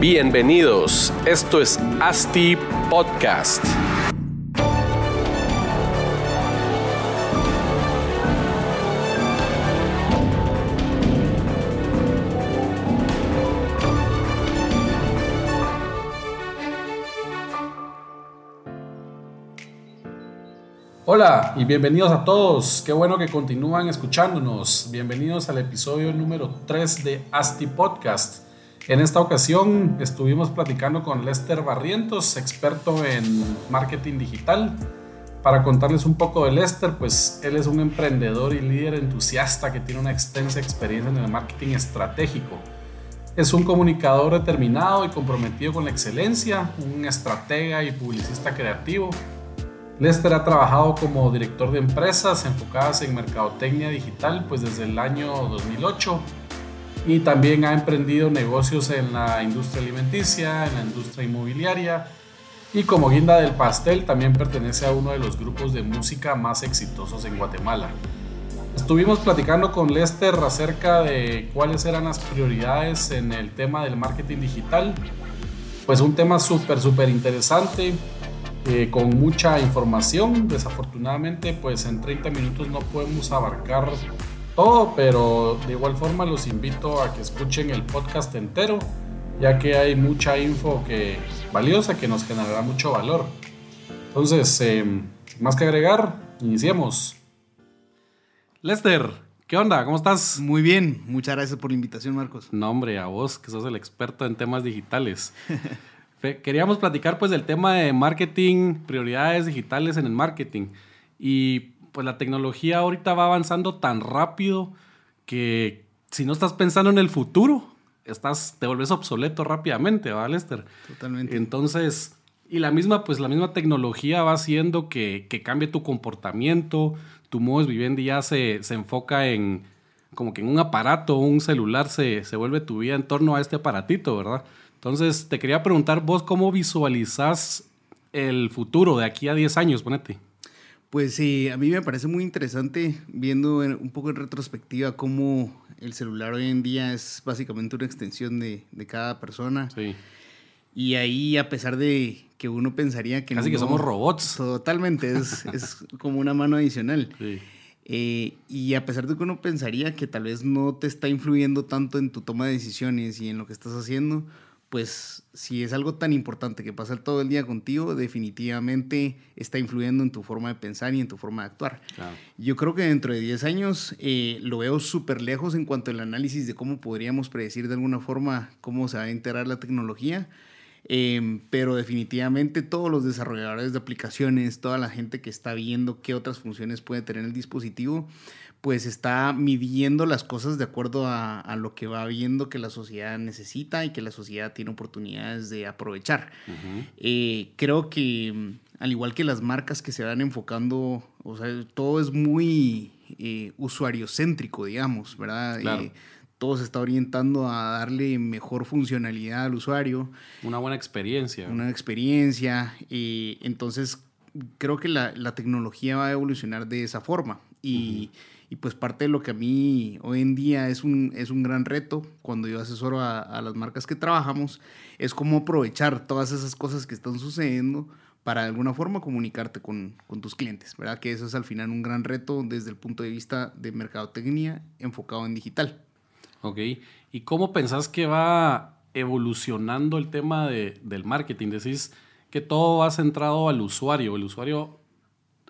Bienvenidos, esto es ASTI Podcast. Hola y bienvenidos a todos. Qué bueno que continúan escuchándonos. Bienvenidos al episodio número 3 de ASTI Podcast. En esta ocasión estuvimos platicando con Lester Barrientos, experto en marketing digital. Para contarles un poco de Lester, pues él es un emprendedor y líder entusiasta que tiene una extensa experiencia en el marketing estratégico. Es un comunicador determinado y comprometido con la excelencia, un estratega y publicista creativo Lester ha trabajado como director de empresas enfocadas en mercadotecnia digital pues desde el año 2008 y también ha emprendido negocios en la industria alimenticia, en la industria inmobiliaria y como guinda del pastel también pertenece a uno de los grupos de música más exitosos en Guatemala. Estuvimos platicando con Lester acerca de cuáles eran las prioridades en el tema del marketing digital. Pues un tema súper, súper interesante eh, con mucha información. Desafortunadamente, pues en 30 minutos no podemos abarcar todo, pero de igual forma los invito a que escuchen el podcast entero, ya que hay mucha info que valiosa que nos generará mucho valor. Entonces, em, más que agregar, iniciemos. Lester, ¿qué onda? ¿Cómo estás? Muy bien, muchas gracias por la invitación, Marcos. No, hombre, a vos, que sos el experto en temas digitales. Queríamos platicar pues del tema de marketing, prioridades digitales en el marketing. Y pues la tecnología ahorita va avanzando tan rápido que si no estás pensando en el futuro, estás, te vuelves obsoleto rápidamente, ¿va, Lester? Totalmente. Entonces, y la misma, pues la misma tecnología va haciendo que, que cambie tu comportamiento, tu modo de vivienda ya se, se enfoca en como que en un aparato, un celular se, se vuelve tu vida en torno a este aparatito, ¿verdad? Entonces, te quería preguntar vos cómo visualizas el futuro de aquí a 10 años, ponete. Pues sí, a mí me parece muy interesante viendo un poco en retrospectiva cómo el celular hoy en día es básicamente una extensión de, cada persona. Sí. Y ahí, a pesar de que uno pensaría que... Casi que somos robots. Totalmente, es, es como una mano adicional. Sí. Eh, y a pesar de que uno pensaría que tal vez no te está influyendo tanto en tu toma de decisiones y en lo que estás haciendo, pues si es algo tan importante que pasa todo el día contigo, definitivamente está influyendo en tu forma de pensar y en tu forma de actuar. Yo creo que dentro de 10 años eh, lo veo súper lejos en cuanto al análisis de cómo podríamos predecir de alguna forma cómo se va a integrar la tecnología. Em, pero definitivamente todos los desarrolladores de aplicaciones, toda la gente que está viendo qué otras funciones puede tener el dispositivo, pues está midiendo las cosas de acuerdo a, lo que va viendo que la sociedad necesita y que la sociedad tiene oportunidades de aprovechar. Eh, creo que al igual que las marcas que se van enfocando, o sea, todo es muy eh, usuariocéntrico, digamos, ¿verdad? Eh, todo se está orientando a darle mejor funcionalidad al usuario. Una buena experiencia. Una experiencia. entonces, creo que la, tecnología va a evolucionar de esa forma. Y, y pues parte de lo que a mí hoy en día es un, es un gran reto cuando yo asesoro a, las marcas que trabajamos, es cómo aprovechar todas esas cosas que están sucediendo para de alguna forma comunicarte con, con, tus clientes, ¿verdad? Que eso es al final un gran reto desde el punto de vista de mercadotecnia enfocado en digital. Ok, ¿y cómo pensás que va evolucionando el tema de, del marketing? Decís que todo va centrado al usuario, el usuario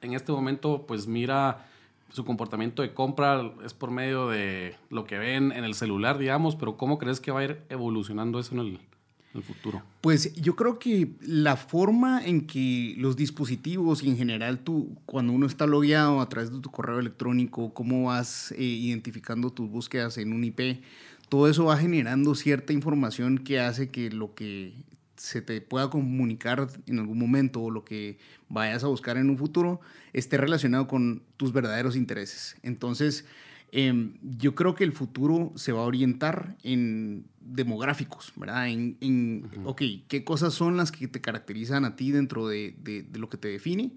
en este momento pues mira su comportamiento de compra es por medio de lo que ven en el celular, digamos, pero ¿cómo crees que va a ir evolucionando eso en el, futuro? Pues yo creo que la forma en que los dispositivos y en general tú, cuando uno está logueado a través de tu correo electrónico, cómo vas eh, identificando tus búsquedas en un IP, todo eso va generando cierta información que hace que lo que se te pueda comunicar en algún momento o lo que vayas a buscar en un futuro esté relacionado con tus verdaderos intereses. Entonces, Em, yo creo que el futuro se va a orientar en demográficos, ¿verdad? En, en ok, ¿qué cosas son las que te caracterizan a ti dentro de, de, lo que te define?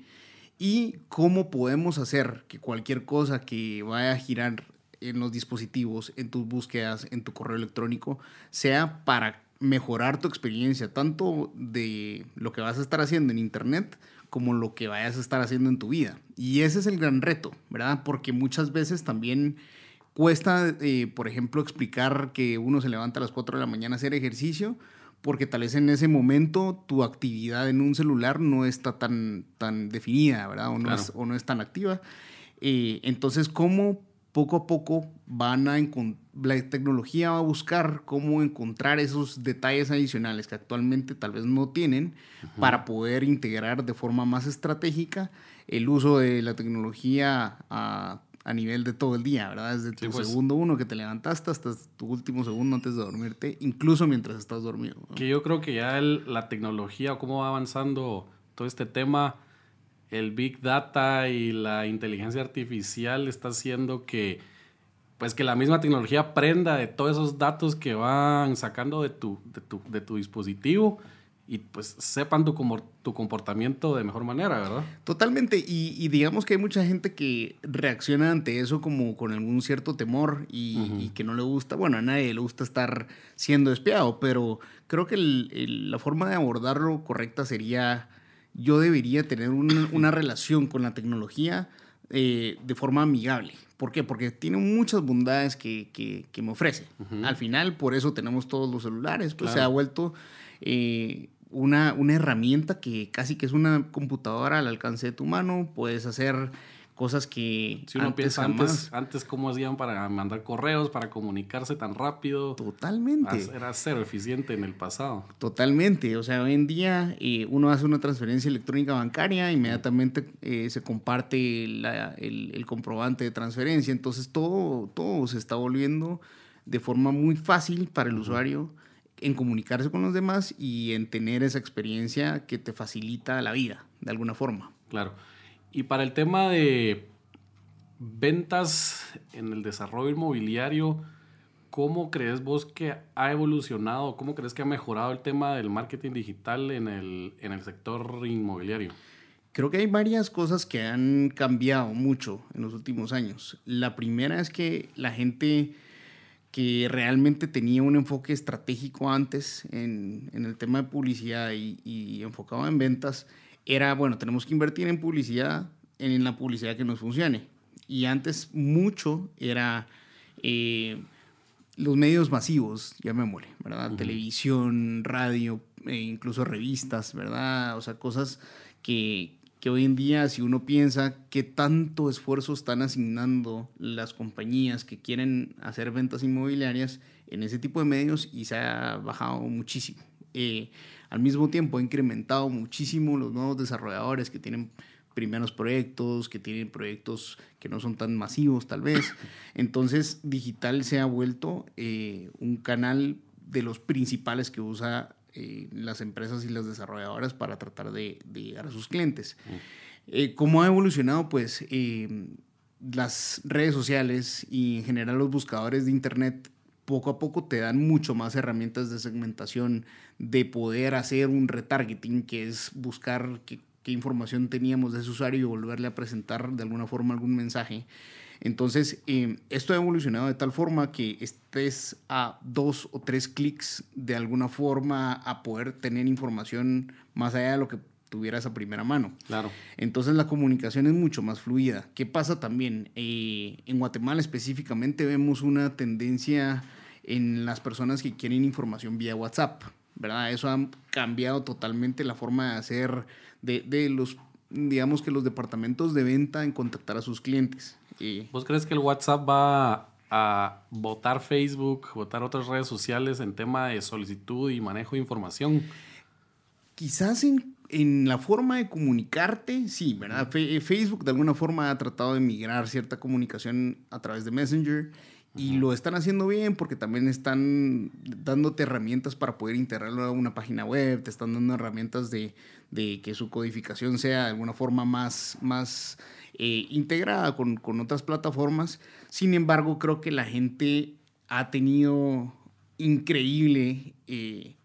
Y cómo podemos hacer que cualquier cosa que vaya a girar en los dispositivos, en tus búsquedas, en tu correo electrónico, sea para mejorar tu experiencia, tanto de lo que vas a estar haciendo en Internet como lo que vayas a estar haciendo en tu vida. Y ese es el gran reto, ¿verdad? Porque muchas veces también cuesta, eh, por ejemplo, explicar que uno se levanta a las 4 de la mañana a hacer ejercicio, porque tal vez en ese momento tu actividad en un celular no está tan, tan definida, ¿verdad? O no, es, o no es tan activa. Eh, entonces, ¿cómo poco a poco van a la tecnología va a buscar cómo encontrar esos detalles adicionales que actualmente tal vez no tienen para poder integrar de forma más estratégica el uso de la tecnología a, nivel de todo el día, ¿verdad? Desde tu pues. segundo uno que te levantaste hasta tu último segundo antes de dormirte, incluso mientras estás dormido. Que yo creo que ya la tecnología, cómo va avanzando todo este tema, el Big Data y la inteligencia artificial está haciendo que pues que la misma tecnología aprenda de todos esos datos que van sacando de tu, de tu, dispositivo y pues sepan tu, tu comportamiento de mejor manera, ¿verdad? Totalmente, y, digamos que hay mucha gente que reacciona ante eso como con algún cierto temor y, que no le gusta, bueno, a nadie le gusta estar siendo espiado, pero creo que la forma de abordarlo correcta sería yo debería tener una, relación con la tecnología eh, de forma amigable. ¿Por qué? Porque tiene muchas bondades que, que, me ofrece. Al final, por eso tenemos todos los celulares, pues se ha vuelto eh, una, una herramienta que casi que es una computadora al alcance de tu mano. Puedes hacer cosas que si uno antes piensa antes, antes cómo hacían para mandar correos, para comunicarse tan rápido. Totalmente. Era cero eficiente en el pasado. Totalmente. O sea, hoy en día eh, uno hace una transferencia electrónica bancaria, inmediatamente eh, se comparte el, el, comprobante de transferencia. Entonces todo, todo se está volviendo de forma muy fácil para el usuario en comunicarse con los demás y en tener esa experiencia que te facilita la vida, de alguna forma. Claro. Y para el tema de ventas en el desarrollo inmobiliario, ¿cómo crees vos que ha evolucionado, cómo crees que ha mejorado el tema del marketing digital en el, en el sector inmobiliario? Creo que hay varias cosas que han cambiado mucho en los últimos años. La primera es que la gente que realmente tenía un enfoque estratégico antes en, en el tema de publicidad y, y enfocado en ventas, era, bueno, tenemos que invertir en publicidad, en la publicidad que nos funcione. Y antes mucho era eh, los medios masivos, ya me muere, ¿verdad? Televisión, radio, e incluso revistas, ¿verdad? O sea, cosas que, que hoy en día, si uno piensa qué tanto esfuerzo están asignando las compañías que quieren hacer ventas inmobiliarias en ese tipo de medios y se ha bajado muchísimo. Eh, al mismo tiempo ha incrementado muchísimo los nuevos desarrolladores que tienen primeros proyectos, que tienen proyectos que no son tan masivos tal vez. Entonces, digital se ha vuelto eh, un canal de los principales que usa eh, las empresas y las desarrolladoras para tratar de, llegar a sus clientes. Eh, ¿Cómo ha evolucionado? Pues las redes sociales y en general los buscadores de Internet poco a poco te dan mucho más herramientas de segmentación, de poder hacer un retargeting, que es buscar qué, información teníamos de ese usuario y volverle a presentar de alguna forma algún mensaje. Entonces, eh, esto ha evolucionado de tal forma que estés a dos o tres clics de alguna forma a poder tener información más allá de lo que tuvieras a primera mano. Claro. Entonces la comunicación es mucho más fluida. ¿Qué pasa también? Eh, en Guatemala específicamente vemos una tendencia en las personas que quieren información vía WhatsApp, ¿verdad? Eso ha cambiado totalmente la forma de hacer de, de los, digamos que los departamentos de venta en contactar a sus clientes. ¿Vos crees que el WhatsApp va a votar Facebook, votar otras redes sociales en tema de solicitud y manejo de información? Quizás en, en la forma de comunicarte, sí, ¿verdad? Facebook de alguna forma ha tratado de migrar cierta comunicación a través de Messenger y lo están haciendo bien porque también están dándote herramientas para poder integrarlo a una página web, te están dando herramientas de, de que su codificación sea de alguna forma más, más eh, integrada con, con, otras plataformas. Sin embargo, creo que la gente ha tenido increíble eh,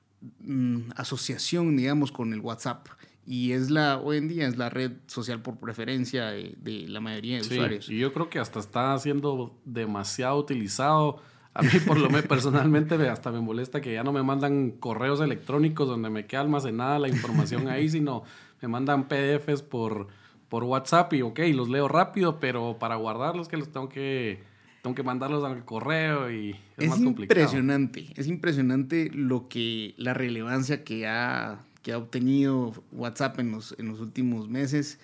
mm, asociación, digamos, con el WhatsApp y es la, hoy en día es la red social por preferencia de, la mayoría de usuarios. Y yo creo que hasta está siendo demasiado utilizado. A mí, por lo menos, personalmente, hasta me molesta que ya no me mandan correos electrónicos donde me queda almacenada la información ahí, sino me mandan PDFs por, por WhatsApp y, ok, los leo rápido, pero para guardarlos que los tengo que, tengo que mandarlos al correo y es, es más complicado. impresionante, es impresionante lo que, la relevancia que ha que ha obtenido WhatsApp en los, en los últimos meses.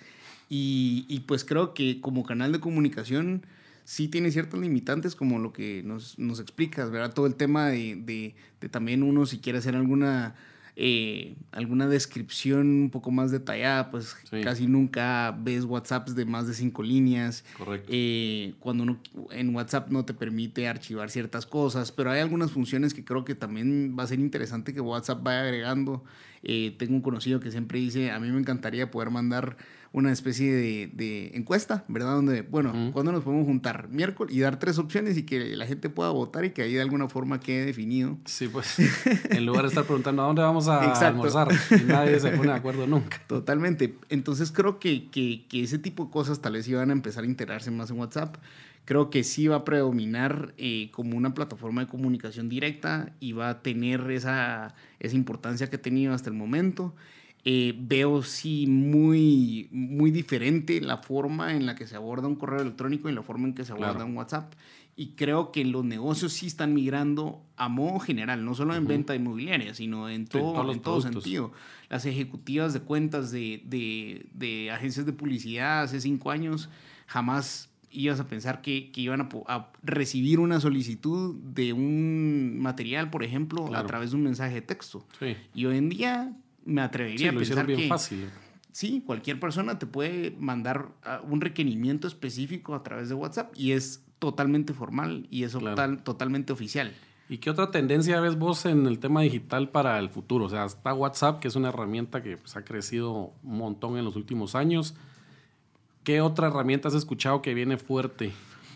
Y, y, pues creo que como canal de comunicación sí tiene ciertos limitantes como lo que nos, nos explicas, ¿verdad? Todo el tema de, de, de también uno si quiere hacer alguna eh, alguna descripción un poco más detallada, pues casi nunca ves WhatsApps de más de cinco líneas. Correcto. Eh, cuando uno en WhatsApp no te permite archivar ciertas cosas, pero hay algunas funciones que creo que también va a ser interesante que WhatsApp vaya agregando. Eh, tengo un conocido que siempre dice, a mí me encantaría poder mandar una especie de, de encuesta, ¿verdad? Donde, bueno, cuando ¿cuándo nos podemos juntar? Miércoles y dar tres opciones y que la gente pueda votar y que ahí de alguna forma quede definido. Sí, pues, en lugar de estar preguntando a dónde vamos a almorzar, nadie se pone de acuerdo nunca. Totalmente. Entonces creo que, que, que, ese tipo de cosas tal vez iban a empezar a integrarse más en WhatsApp. Creo que sí va a predominar eh, como una plataforma de comunicación directa y va a tener esa, esa importancia que ha tenido hasta el momento. Eh, veo sí muy, muy diferente la forma en la que se aborda un correo electrónico y la forma en que se aborda un WhatsApp. Y creo que los negocios sí están migrando a modo general, no solo en venta inmobiliaria, sino en todo, en todo sentido. Las ejecutivas de cuentas de, de, de, agencias de publicidad hace cinco años jamás ibas a pensar que, que iban a, a, recibir una solicitud de un material, por ejemplo, a través de un mensaje de texto. Sí. Y hoy en día me atrevería sí, a pensar bien que fácil. sí, cualquier persona te puede mandar uh, un requerimiento específico a través de WhatsApp y es totalmente formal y es Claro. total, totalmente oficial. ¿Y qué otra tendencia ves vos en el tema digital para el futuro? O sea, está WhatsApp, que es una herramienta que pues, ha crecido un montón en los últimos años. ¿Qué otra herramienta has escuchado que viene fuerte?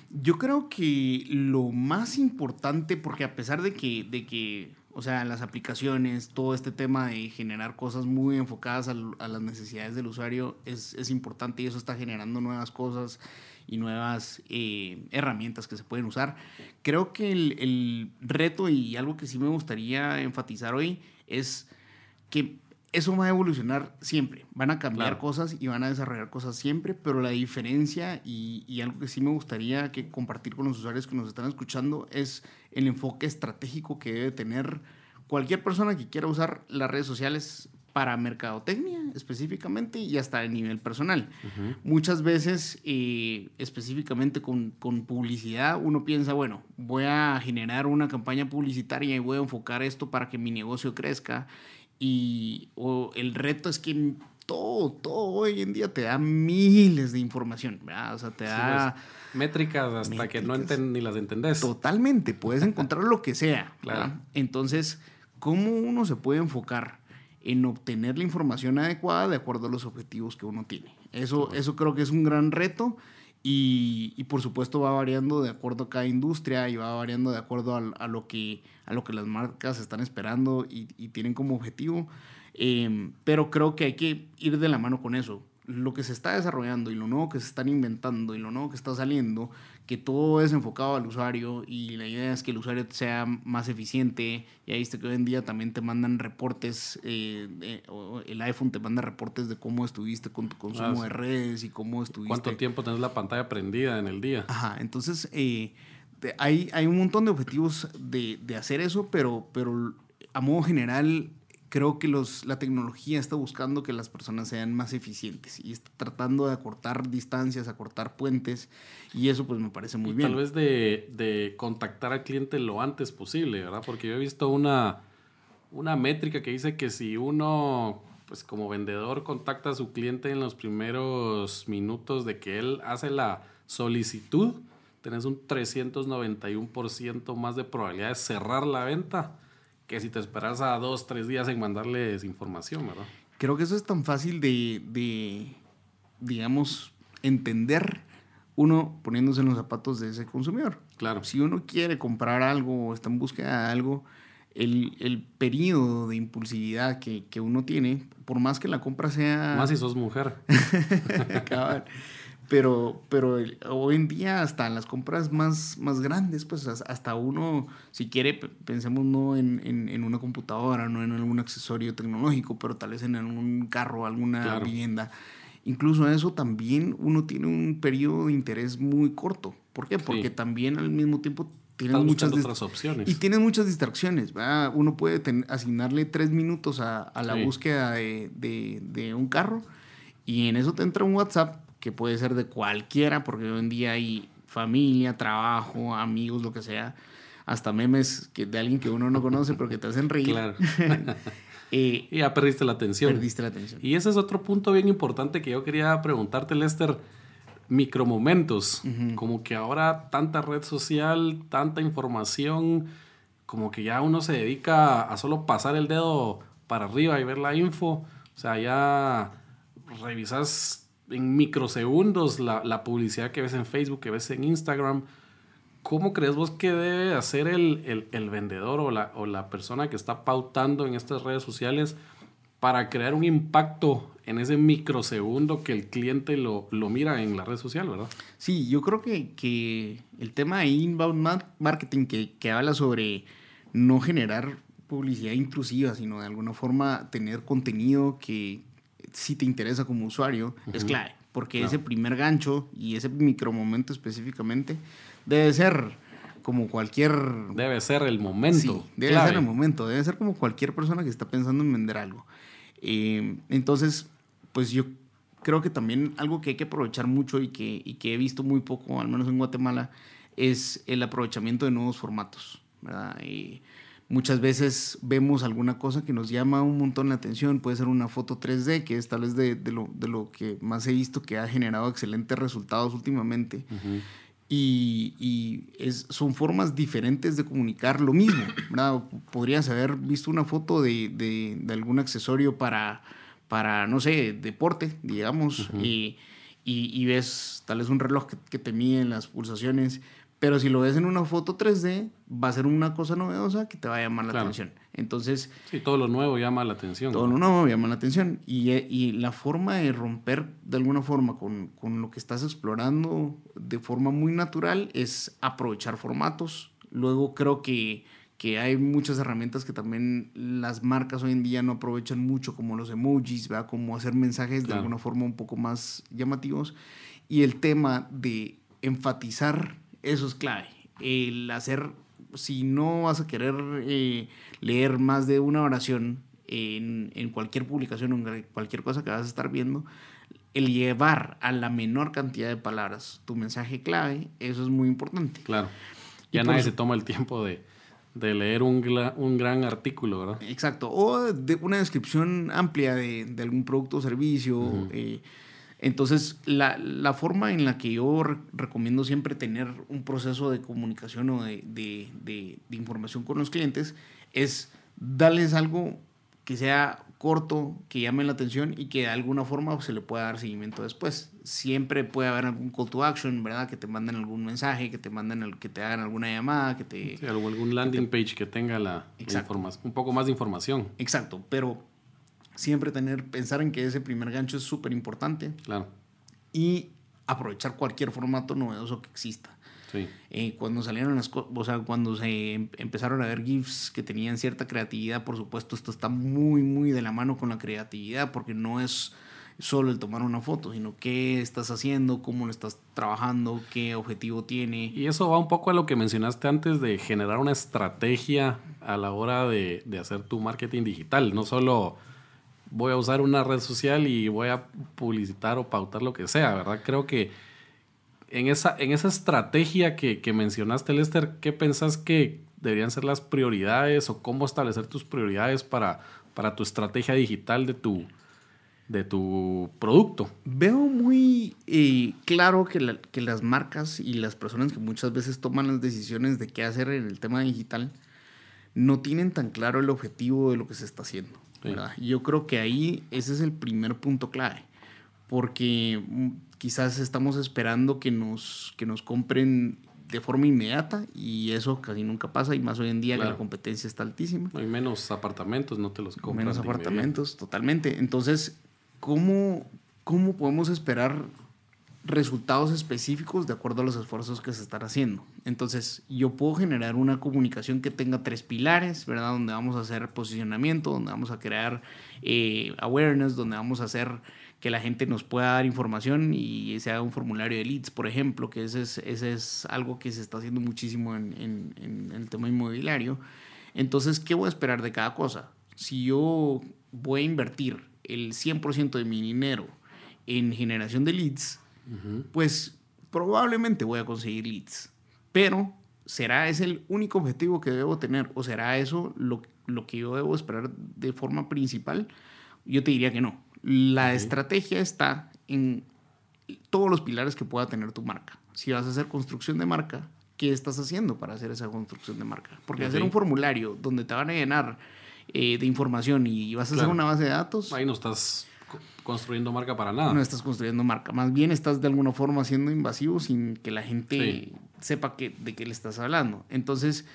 Yo creo que lo más importante, porque a pesar de que, de que o sea, las aplicaciones, todo este tema de generar cosas muy enfocadas a, a las necesidades del usuario es, es, importante y eso está generando nuevas cosas y nuevas eh, herramientas que se pueden usar. Creo que el, el reto y algo que sí me gustaría enfatizar hoy es que eso va a evolucionar siempre. Van a cambiar Claro. cosas y van a desarrollar cosas siempre, pero la diferencia y, y algo que sí me gustaría que compartir con los usuarios que nos están escuchando es el enfoque estratégico que debe tener cualquier persona que quiera usar las redes sociales para mercadotecnia específicamente y hasta a nivel personal. Muchas veces, eh, específicamente con, con publicidad, uno piensa, bueno, voy a generar una campaña publicitaria y voy a enfocar esto para que mi negocio crezca y o el reto es que todo, todo hoy en día te da miles de información, ¿verdad? O sea, te da Sí, pues, métricas hasta que no enten- ni las entendés. totalmente, puedes encontrar lo que sea, Claro. Entonces, ¿cómo uno se puede enfocar en obtener la información adecuada de acuerdo a los objetivos que uno tiene? Eso, eso creo que es un gran reto y, por supuesto va variando de acuerdo a cada industria y va variando de acuerdo a, lo, que, a lo que las marcas están esperando y, tienen como objetivo. Eh, pero creo que hay que ir de la mano con eso. Lo que se está desarrollando y lo nuevo que se están inventando y lo nuevo que está saliendo, que todo es enfocado al usuario y la idea es que el usuario sea más eficiente. Ya viste que hoy en día también te mandan reportes, eh, o el iPhone te manda reportes de cómo estuviste con tu consumo Ah, sí. de redes y cómo estuviste. ¿Cuánto tiempo tenés la pantalla prendida en el día? Ajá, entonces eh, hay, hay un montón de objetivos de, de hacer eso, pero, pero a modo general creo que los, la tecnología está buscando que las personas sean más eficientes y está tratando de acortar distancias, acortar puentes y eso pues me parece muy bien. Tal vez de, de, contactar al cliente lo antes posible, ¿verdad? Porque yo he visto una, una métrica que dice que si uno, pues como vendedor, contacta a su cliente en los primeros minutos de que él hace la solicitud, tenés un 391% más de probabilidad de cerrar la venta que si te esperas a dos, tres días en mandarles información, ¿verdad? Creo que eso es tan fácil de, de digamos, entender uno poniéndose en los zapatos de ese consumidor. Claro. Si uno quiere comprar algo o está en búsqueda de algo, el, el periodo de impulsividad que, que, uno tiene, por más que la compra sea... Más si sos mujer. Pero, pero hoy en día hasta en las compras más, más grandes, pues hasta uno, si quiere, pensemos no en, en, en, una computadora, no en algún accesorio tecnológico, pero tal vez en algún carro, alguna vivienda. Incluso eso también uno tiene un periodo de interés muy corto. ¿Por qué? Porque también al mismo tiempo tienen muchas otras opciones. Y tienen muchas distracciones. Uno puede asignarle tres minutos a, a la búsqueda de, de, de un carro y en eso te entra un WhatsApp que puede ser de cualquiera, porque hoy en día hay familia, trabajo, amigos, lo que sea, hasta memes que, de alguien que uno no conoce, pero que te hacen reír. Claro. eh, y ya perdiste la atención. Perdiste la atención. Y ese es otro punto bien importante que yo quería preguntarte, Lester. Micromomentos, como que ahora tanta red social, tanta información, como que ya uno se dedica a solo pasar el dedo para arriba y ver la info. O sea, ya revisas en microsegundos la, la, publicidad que ves en Facebook, que ves en Instagram. ¿Cómo crees vos que debe hacer el, el, el vendedor o la, o la, persona que está pautando en estas redes sociales para crear un impacto en ese microsegundo que el cliente lo, lo mira en la red social, verdad? Sí, yo creo que, que el tema de inbound marketing que, que habla sobre no generar publicidad intrusiva, sino de alguna forma tener contenido que, si te interesa como usuario, es clave. Porque ese primer gancho y ese micromomento específicamente debe ser como cualquier... Debe ser el momento. debe ser el momento. Debe ser como cualquier persona que está pensando en vender algo. Eh, entonces, pues yo creo que también algo que hay que aprovechar mucho y que, y que he visto muy poco, al menos en Guatemala, es el aprovechamiento de nuevos formatos. ¿verdad? Y, Muchas veces vemos alguna cosa que nos llama un montón la atención, puede ser una foto 3D, que es tal vez de, de, lo, de lo, que más he visto que ha generado excelentes resultados últimamente. Y, y es, son formas diferentes de comunicar lo mismo. ¿verdad? Podrías haber visto una foto de, de, de algún accesorio para, para, no sé, deporte, digamos, y, y, y, ves tal vez un reloj que, que te mide las pulsaciones pero si lo ves en una foto 3D, va a ser una cosa novedosa que te va a llamar la atención. Entonces... Sí, todo lo nuevo llama la atención. Todo lo nuevo llama la atención. Y, eh, y, la forma de romper de alguna forma con, con, lo que estás explorando de forma muy natural es aprovechar formatos. Luego creo que, que hay muchas herramientas que también las marcas hoy en día no aprovechan mucho, como los emojis, ¿verdad? como hacer mensajes de alguna forma un poco más llamativos. Y el tema de enfatizar eso es clave. El hacer, si no vas a querer eh, leer más de una oración en, en cualquier publicación o en cualquier cosa que vas a estar viendo, el llevar a la menor cantidad de palabras tu mensaje clave, eso es muy importante. Claro. Ya nadie se toma el tiempo de, de leer un, un, gran artículo, ¿verdad? Exacto. O de una descripción amplia de, de algún producto o servicio. Uh -huh. eh, entonces, la, la, forma en la que yo re recomiendo siempre tener un proceso de comunicación o de, de, de, de, información con los clientes es darles algo que sea corto, que llame la atención y que de alguna forma se le pueda dar seguimiento después. Siempre puede haber algún call to action, ¿verdad? Que te manden algún mensaje, que te manden, que te hagan alguna llamada, que te... Sí, algún landing que te, page que tenga la, la información, un poco más de información. Exacto, pero siempre tener, pensar en que ese primer gancho es súper importante. Claro. Y aprovechar cualquier formato novedoso que exista. Sí. Eh, cuando salieron las cosas, o sea, cuando se em empezaron a ver GIFs que tenían cierta creatividad, por supuesto, esto está muy, muy de la mano con la creatividad, porque no es solo el tomar una foto, sino qué estás haciendo, cómo lo estás trabajando, qué objetivo tiene. Y eso va un poco a lo que mencionaste antes de generar una estrategia a la hora de, de hacer tu marketing digital. No solo voy a usar una red social y voy a publicitar o pautar lo que sea, ¿verdad? Creo que en esa, en esa estrategia que, que mencionaste, Lester, ¿qué pensás que deberían ser las prioridades o cómo establecer tus prioridades para, para tu estrategia digital de tu, de tu producto? Veo muy eh, claro que, que las marcas y las personas que muchas veces toman las decisiones de qué hacer en el tema digital no tienen tan claro el objetivo de lo que se está haciendo. Yo creo que ahí ese es el primer punto clave, porque mm, quizás estamos esperando que nos, que nos compren de forma inmediata y eso casi nunca pasa y más hoy en día que la competencia está altísima. Hay menos apartamentos, no te los compran. Menos apartamentos, totalmente. Entonces, ¿cómo, ¿cómo podemos esperar resultados específicos de acuerdo a los esfuerzos que se están haciendo. Entonces, yo puedo generar una comunicación que tenga tres pilares, ¿verdad? Donde vamos a hacer posicionamiento, donde vamos a crear eh, awareness, donde vamos a hacer que la gente nos pueda dar información y se haga un formulario de leads, por ejemplo, que ese es, ese es algo que se está haciendo muchísimo en, en, en el tema inmobiliario. Entonces, ¿qué voy a esperar de cada cosa? Si yo voy a invertir el 100% de mi dinero en generación de leads, pues probablemente voy a conseguir leads. Pero, ¿será ese el único objetivo que debo tener? ¿O será eso lo, lo que yo debo esperar de forma principal? Yo te diría que no. La estrategia está en todos los pilares que pueda tener tu marca. Si vas a hacer construcción de marca, ¿qué estás haciendo para hacer esa construcción de marca? Porque hacer un formulario donde te van a llenar eh, de información y vas a hacer una base de datos. Ahí no estás construyendo marca para nada. No estás construyendo marca. Más bien estás de alguna forma siendo invasivo sin que la gente sepa que, de qué le estás hablando. Entonces,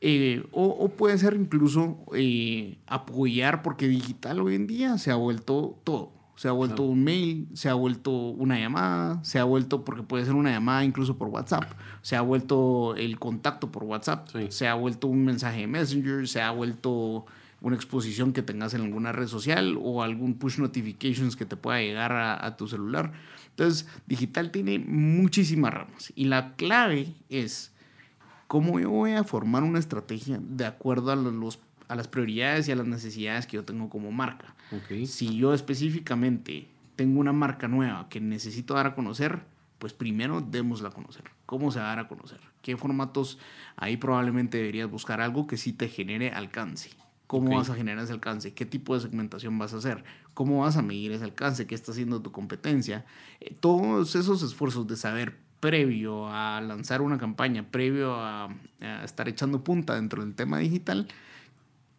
eh, o, puede ser incluso eh, apoyar, porque digital hoy en día se ha vuelto todo. Se ha vuelto un mail, se ha vuelto una llamada, se ha vuelto, porque puede ser una llamada incluso por WhatsApp, se ha vuelto el contacto por WhatsApp, se ha vuelto un mensaje de Messenger, se ha vuelto una exposición que tengas en alguna red social o algún push notifications que te pueda llegar a, tu celular. Entonces, digital tiene muchísimas ramas y la clave es cómo yo voy a formar una estrategia de acuerdo a, los, a las prioridades y a las necesidades que yo tengo como marca. Si yo específicamente tengo una marca nueva que necesito dar a conocer, pues primero démosla a conocer. ¿Cómo se va a dar a conocer? ¿Qué formatos? Ahí probablemente deberías buscar algo que sí te genere alcance. ¿Cómo vas a generar ese alcance? ¿Qué tipo de segmentación vas a hacer? ¿Cómo vas a medir ese alcance? ¿Qué está haciendo tu competencia? Eh, todos esos esfuerzos de saber previo a lanzar una campaña, previo a, estar echando punta dentro del tema digital,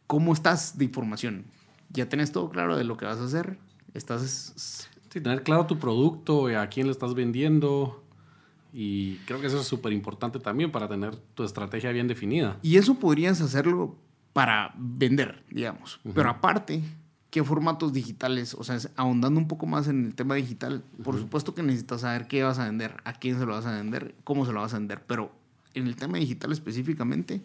¿cómo estás de información? ¿Ya tienes todo claro de lo que vas a hacer? ¿Estás...? Sí, tener claro tu producto, a quién le estás vendiendo, y creo que eso es súper importante también para tener tu estrategia bien definida. Y eso podrías hacerlo para vender, digamos. Pero aparte, ¿qué formatos digitales? O sea, ahondando un poco más en el tema digital, por supuesto que necesitas saber qué vas a vender, a quién se lo vas a vender, cómo se lo vas a vender. Pero en el tema digital específicamente,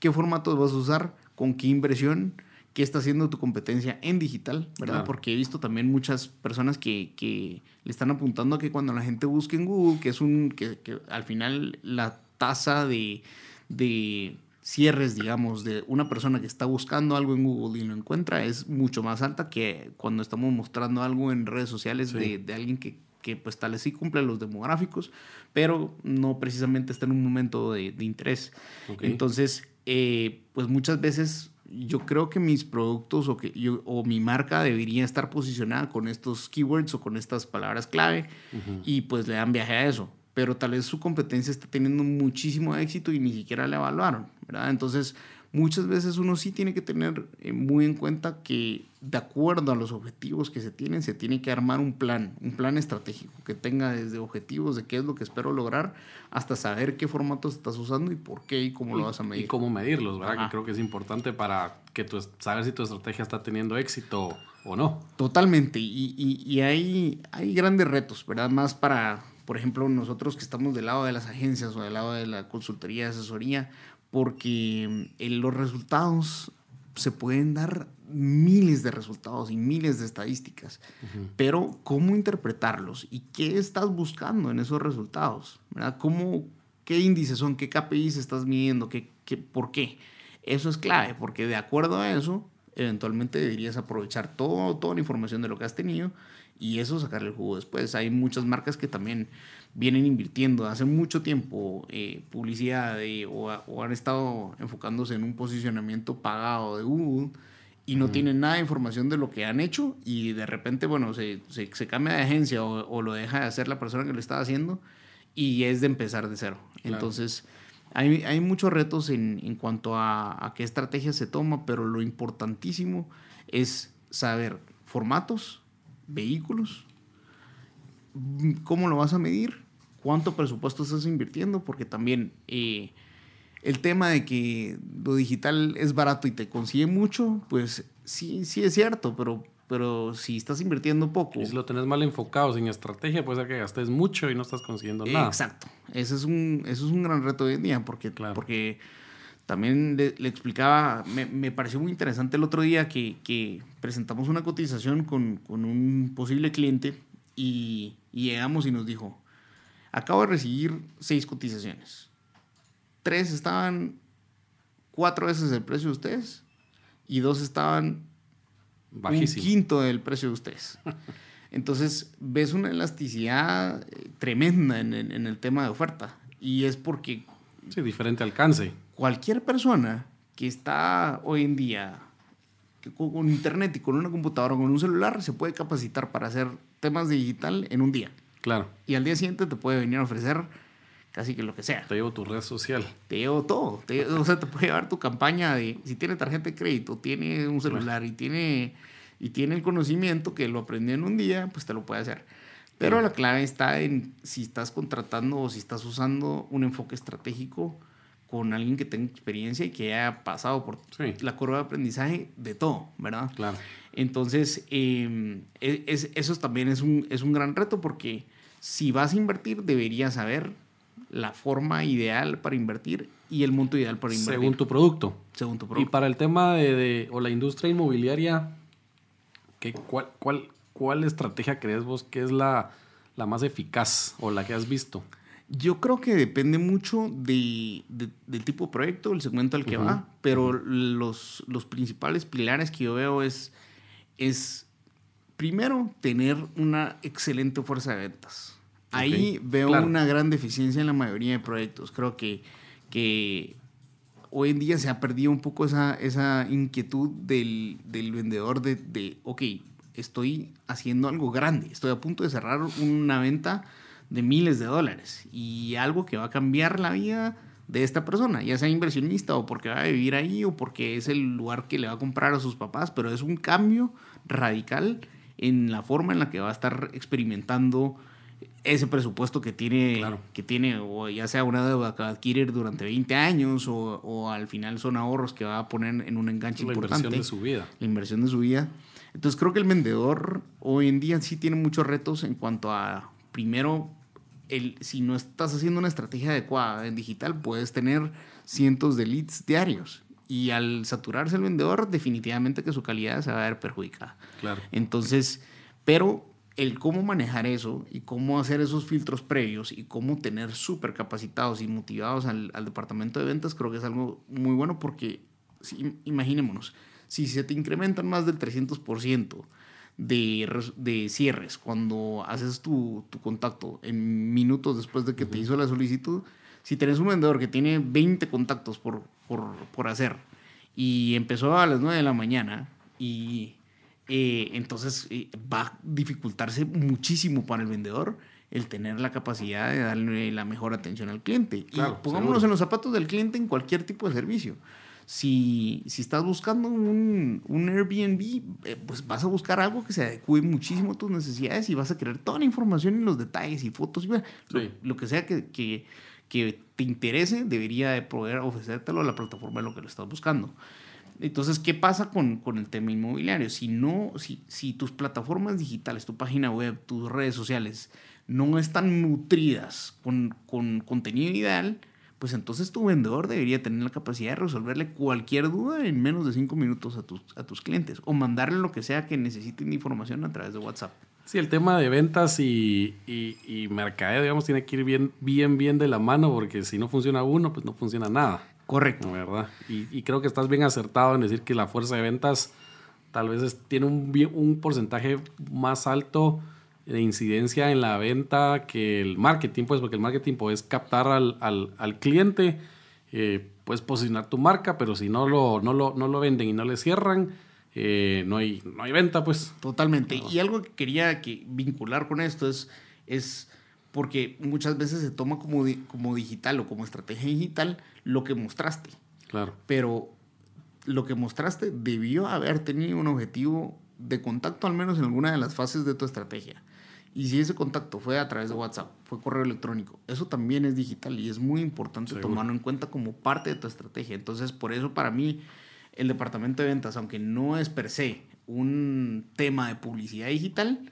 ¿qué formatos vas a usar? ¿Con qué inversión? ¿Qué está haciendo tu competencia en digital? ¿Verdad? Porque he visto también muchas personas que, que, le están apuntando a que cuando la gente busque en Google, que es un. que, que al final la tasa de, de cierres, digamos, de una persona que está buscando algo en Google y lo encuentra es mucho más alta que cuando estamos mostrando algo en redes sociales de, de, alguien que, que, pues tal vez sí cumple los demográficos, pero no precisamente está en un momento de, de interés. Entonces, eh, pues muchas veces yo creo que mis productos o, que yo, o mi marca debería estar posicionada con estos keywords o con estas palabras clave y pues le dan viaje a eso. Pero tal vez su competencia está teniendo muchísimo éxito y ni siquiera la evaluaron, ¿verdad? Entonces, muchas veces uno sí tiene que tener eh, muy en cuenta que de acuerdo a los objetivos que se tienen, se tiene que armar un plan, un plan estratégico que tenga desde objetivos de qué es lo que espero lograr hasta saber qué formatos estás usando y por qué y cómo lo vas a medir. Y cómo medirlos, ¿verdad? Que creo que es importante para que tú saber si tu estrategia está teniendo éxito o no. Totalmente, y, y, y hay, hay grandes retos, ¿verdad? Más para por ejemplo, nosotros que estamos del lado de las agencias o del lado de la consultoría, de asesoría, porque mm, los resultados se pueden dar miles de resultados y miles de estadísticas, pero ¿cómo interpretarlos y qué estás buscando en esos resultados? ¿verdad? ¿Cómo, ¿Qué índices son? ¿Qué KPIs estás midiendo? ¿Qué, qué, ¿Por qué? Eso es clave, porque de acuerdo a eso, eventualmente deberías aprovechar todo, toda la información de lo que has tenido y eso sacarle el jugo después. Hay muchas marcas que también vienen invirtiendo hace mucho tiempo eh, publicidad o, han estado enfocándose en un posicionamiento pagado de Google y no tienen nada de información de lo que han hecho y de repente, bueno, se, se, cambia de agencia o, lo deja de hacer la persona que lo está haciendo y es de empezar de cero. Entonces, hay, hay, muchos retos en, en cuanto a, a, qué estrategia se toma, pero lo importantísimo es saber formatos, vehículos, cómo lo vas a medir, cuánto presupuesto estás invirtiendo, porque también eh, el tema de que lo digital es barato y te consigue mucho, pues sí, sí es cierto, pero, pero si estás invirtiendo poco... Y si lo tenés mal enfocado, sin estrategia, puede ser que gastes mucho y no estás consiguiendo nada. Exacto. Ese es un, eso es un gran reto hoy en día, porque, porque también le, explicaba, me, me, pareció muy interesante el otro día que, que presentamos una cotización con, con, un posible cliente y, y llegamos y nos dijo, acabo de recibir seis cotizaciones tres estaban cuatro veces el precio de ustedes y dos estaban Bajísimo. un quinto del precio de ustedes. Entonces ves una elasticidad eh, tremenda en, el tema de oferta y es porque... Sí, diferente alcance. Cualquier persona que está hoy en día con internet y con una computadora o con un celular se puede capacitar para hacer temas digital en un día. Claro. Y al día siguiente te puede venir a ofrecer casi que lo que sea. Te llevo tu red social. Te llevo todo. o sea, te puede llevar tu campaña de, si tiene tarjeta de crédito, tiene un celular y tiene, y tiene el conocimiento que lo aprendió en un día, pues te lo puede hacer. Pero la clave está en si estás contratando o si estás usando un enfoque estratégico con alguien que tenga experiencia y que haya pasado por la curva de aprendizaje de todo, ¿verdad? Claro. Entonces, em, e, es, eso también es un, es un gran reto porque si vas a invertir, deberías saber la forma ideal para invertir y el monto ideal para invertir. Según tu producto. Según tu producto. Y para el tema de, o la industria inmobiliaria, ¿qué, cuál, cuál, ¿cuál estrategia crees vos que es la, la más eficaz o la que has visto? Yo creo que depende mucho de, del tipo de proyecto, el segmento al que va, pero los, los principales pilares que yo veo es, es, primero, tener una excelente fuerza de ventas. Ahí veo una gran deficiencia en la mayoría de proyectos. Creo que, que hoy en día se ha perdido un poco esa, esa inquietud del, del vendedor de, de, ok, estoy haciendo algo grande, estoy a punto de cerrar una venta de miles de dólares y algo que va a cambiar la vida de esta persona, ya sea inversionista o porque va a vivir ahí o porque es el lugar que le va a comprar a sus papás, pero es un cambio radical en la forma en la que va a estar experimentando ese presupuesto que tiene, que tiene, o ya sea una deuda que va a adquirir durante 20 años, o, o, al final son ahorros que va a poner en un enganche importante. La inversión de su vida. La inversión de su vida. Entonces creo que el vendedor hoy en día sí tiene muchos retos en cuanto a, primero, el, si no estás haciendo una estrategia adecuada en digital, puedes tener cientos de leads diarios. Y al saturarse el vendedor, definitivamente que su calidad se va a ver perjudicada. Claro. Entonces, pero el cómo manejar eso y cómo hacer esos filtros previos y cómo tener súper capacitados y motivados al, al, departamento de ventas, creo que es algo muy bueno porque si, imaginémonos, si se te incrementan más del 300% de, de cierres cuando haces tu, tu, contacto en minutos después de que te hizo la solicitud, si tenés un vendedor que tiene 20 contactos por, por, por hacer y empezó a las 9 de la mañana y eh, entonces eh, va a dificultarse muchísimo para el vendedor el tener la capacidad de darle la mejor atención al cliente. y pongámonos en los zapatos del cliente en cualquier tipo de servicio. Si, si estás buscando un, un Airbnb, eh, pues vas a buscar algo que se adecue muchísimo a tus necesidades y vas a querer toda la información y los detalles y fotos. lo, que sea que, que, que, te interese, debería de poder ofrecértelo a la plataforma de lo que lo estás buscando. Entonces, ¿qué pasa con, con, el tema inmobiliario? Si no, si, si tus plataformas digitales, tu página web, tus redes sociales no están nutridas con, con contenido ideal, pues entonces tu vendedor debería tener la capacidad de resolverle cualquier duda en menos de cinco minutos a tus, a tus clientes o mandarle lo que sea que necesiten información a través de WhatsApp. Sí, el tema de ventas y, y, y mercadeo, digamos, tiene que ir bien, bien, bien de la mano porque si no funciona uno, pues no funciona nada. Correcto. ¿Verdad? Y, y creo que estás bien acertado en decir que la fuerza de ventas tal vez es- tiene un, un porcentaje más alto de incidencia en la venta que el marketing, pues porque el marketing puedes captar al, al, al cliente, eh, puedes posicionar tu marca, pero si no lo, no lo, no lo venden y no le cierran, eh, no, hay, no hay venta, pues. Totalmente. Y algo que quería que vincular con esto es, es porque muchas veces se toma como, como digital o como estrategia digital lo que mostraste. Claro. Pero lo que mostraste debió haber tenido un objetivo de contacto al menos en alguna de las fases de tu estrategia. Y si ese contacto fue a través de WhatsApp, fue correo electrónico, eso también es digital y es muy importante Seguro. tomarlo en cuenta como parte de tu estrategia. Entonces, por eso para mí el departamento de ventas, aunque no es per se un tema de publicidad digital,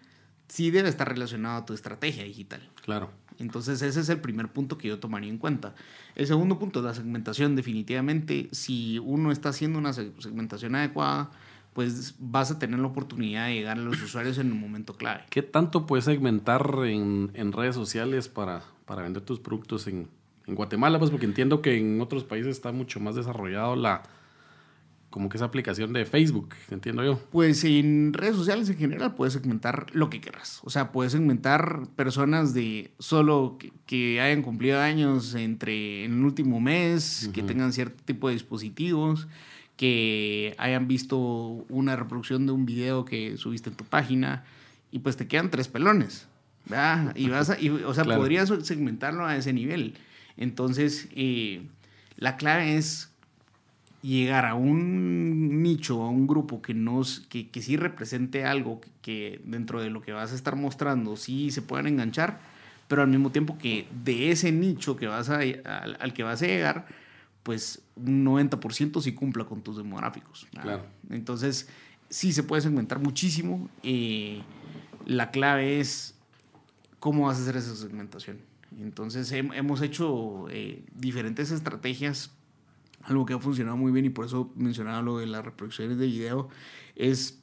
sí debe estar relacionado a tu estrategia digital. Claro. Entonces ese es el primer punto que yo tomaría en cuenta. El segundo punto, la segmentación. Definitivamente, si uno está haciendo una seg- segmentación adecuada, pues vas a tener la oportunidad de llegar a los usuarios en un momento clave. ¿Qué tanto puedes segmentar en, en redes sociales para, para vender tus productos en, en Guatemala? Pues porque entiendo que en otros países está mucho más desarrollado la como que esa aplicación de Facebook, entiendo yo. Pues en redes sociales en general puedes segmentar lo que quieras. O sea, puedes segmentar personas de solo que, que hayan cumplido años entre en el último mes, que tengan cierto tipo de dispositivos, que hayan visto una reproducción de un video que subiste en tu página y pues te quedan tres pelones. ¿verdad? Y vas a, y, o sea, Claro. podrías segmentarlo a ese nivel. Entonces, eh, la clave es llegar a un nicho, a un grupo que, nos, que, que sí represente algo que, que dentro de lo que vas a estar mostrando sí se puedan enganchar, pero al mismo tiempo que de ese nicho que vas a, al, al que vas a llegar, pues un 90% sí cumpla con tus demográficos. Claro. Entonces, sí se puede segmentar muchísimo. eh, la clave es cómo vas a hacer esa segmentación. Entonces, hem- hemos hecho eh, diferentes estrategias algo que ha funcionado muy bien y por eso mencionaba lo de las reproducciones de video, es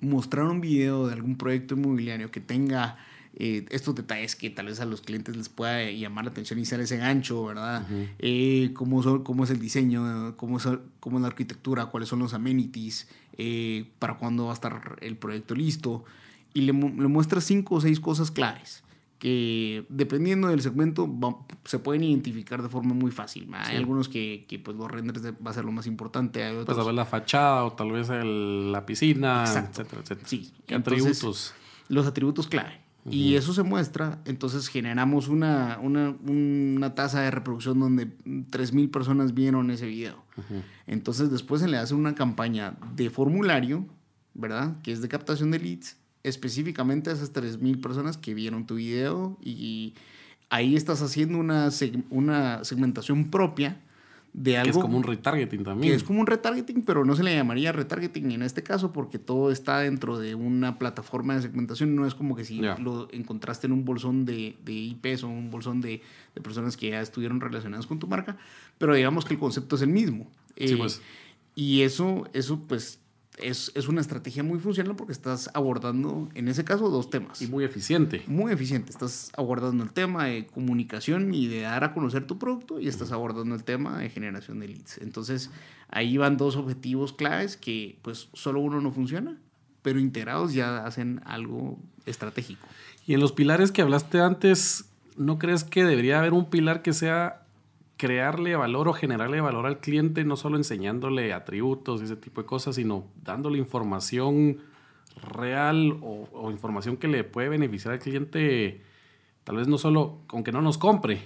mostrar un video de algún proyecto inmobiliario que tenga eh, estos detalles que tal vez a los clientes les pueda llamar la atención y ser ese gancho, ¿verdad? Eh, cómo, son- cómo es el diseño, cómo es, cómo es la arquitectura, cuáles son los amenities, eh, para cuándo va a estar el proyecto listo. Y le, le muestras cinco o seis cosas claves que dependiendo del segmento va- se pueden identificar de forma muy fácil. Hay Sí. algunos que, que, pues los renders de- va a ser lo más importante, hay otros Pues a ver la fachada o tal vez el- la piscina, Exacto. etcétera, etcétera. Sí, ¿Qué entonces- atributos? los atributos clave. Y eso se muestra, entonces generamos una, una, una tasa de reproducción donde 3.000 personas vieron ese video. Entonces después se le hace una campaña de formulario, ¿verdad? Que es de captación de leads, específicamente a esas 3.000 personas que vieron tu video y ahí estás haciendo una, seg- una segmentación propia de Que algo es como un retargeting también. que es como un retargeting, pero no se le llamaría retargeting en este caso porque todo está dentro de una plataforma de segmentación. No es como que si lo encontraste en un bolsón de, de IPs o un bolsón de, de personas que ya estuvieron relacionadas con tu marca, pero digamos que el concepto es el mismo. Sí, Eh, pues. Y eso, eso pues, es, es una estrategia muy funcional porque estás abordando, en ese caso, dos temas Y muy eficiente. muy eficiente. Estás abordando el tema de comunicación y de dar a conocer tu producto y estás abordando el tema de generación de leads. Entonces, ahí van dos objetivos claves que pues solo uno no funciona, pero integrados ya hacen algo estratégico. Y en los pilares que hablaste antes, ¿no crees que debería haber un pilar que sea crearle valor o generarle valor al cliente, no solo enseñándole atributos y ese tipo de cosas, sino dándole información real o, o información que le puede beneficiar al cliente, tal vez no solo, aunque no nos compre,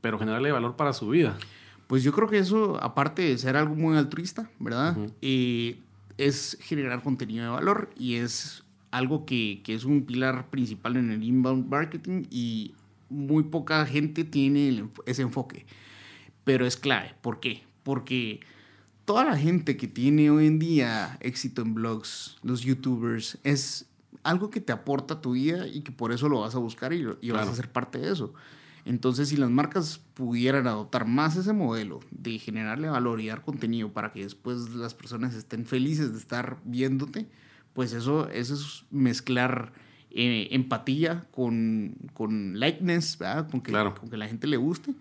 pero generarle valor para su vida? Pues yo creo que eso, aparte de ser algo muy altruista, ¿verdad? Eh, es generar contenido de valor y es algo que, que es un pilar principal en el inbound marketing y muy poca gente tiene ese enfoque. Pero es clave. ¿Por qué? Porque toda la gente que tiene hoy en día éxito en blogs, los youtubers, es algo que te aporta a tu vida y que por eso lo vas a buscar y, lo- y vas Claro. a ser parte de eso. Entonces, si las marcas pudieran adoptar más ese modelo de generarle valor y dar contenido para que después las personas estén felices de estar viéndote, pues eso, eso es mezclar eh, empatía con, con likeness, Con, que, con que la gente le guste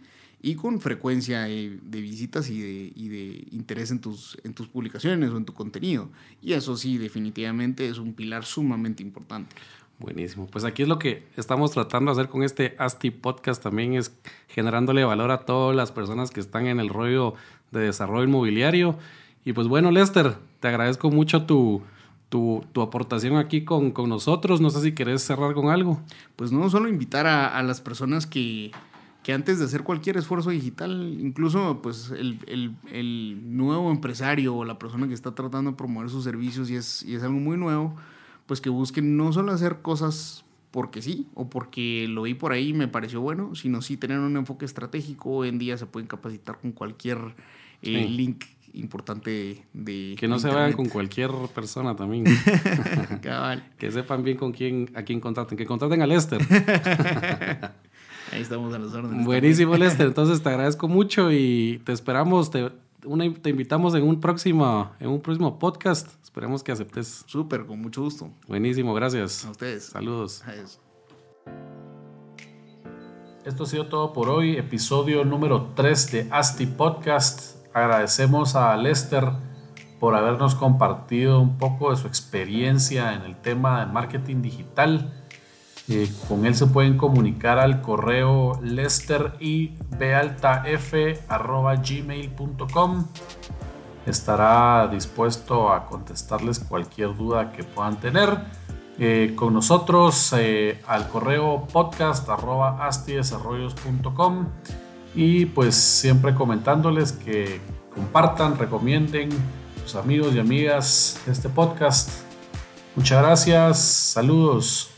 y con frecuencia de, visitas y de, y de, interés en tus, en tus publicaciones o en tu contenido. Y eso sí, definitivamente es un pilar sumamente importante. Buenísimo. Pues aquí es lo que estamos tratando de hacer con este ASTI podcast también, es generándole valor a todas las personas que están en el rollo de desarrollo inmobiliario. Y pues bueno, Lester, te agradezco mucho tu, tu, tu aportación aquí con, con, nosotros. No sé si querés cerrar con algo. Pues no, solo invitar a, a las personas que, que antes de hacer cualquier esfuerzo digital, incluso pues el, el, el, nuevo empresario o la persona que está tratando de promover sus servicios y es, y es algo muy nuevo, pues que busquen no solo hacer cosas porque sí o porque lo vi por ahí y me pareció bueno, sino sí tener un enfoque estratégico. Hoy en día se pueden capacitar con cualquier eh, link importante de... Que no se vayan con cualquier persona también. que sepan bien con quién, a quién contraten. Que contraten a Lester. Ahí estamos a las órdenes. Buenísimo, Lester. Entonces te agradezco mucho y te esperamos. Te, te invitamos en un próximo, en un próximo podcast. Esperemos que aceptes. Súper, con mucho gusto. Buenísimo, gracias. A ustedes. Saludos. Esto ha sido todo por hoy. Episodio número 3 de ASTI Podcast. Agradecemos a Lester por habernos compartido un poco de su experiencia en el tema de marketing digital eh, con él se pueden comunicar al correo lesteribbaltaf.gmail.com Estará dispuesto a contestarles cualquier duda que puedan tener. Eh, con nosotros eh, al correo podcast y pues siempre comentándoles que compartan, recomienden sus amigos y amigas este podcast. Muchas gracias, saludos.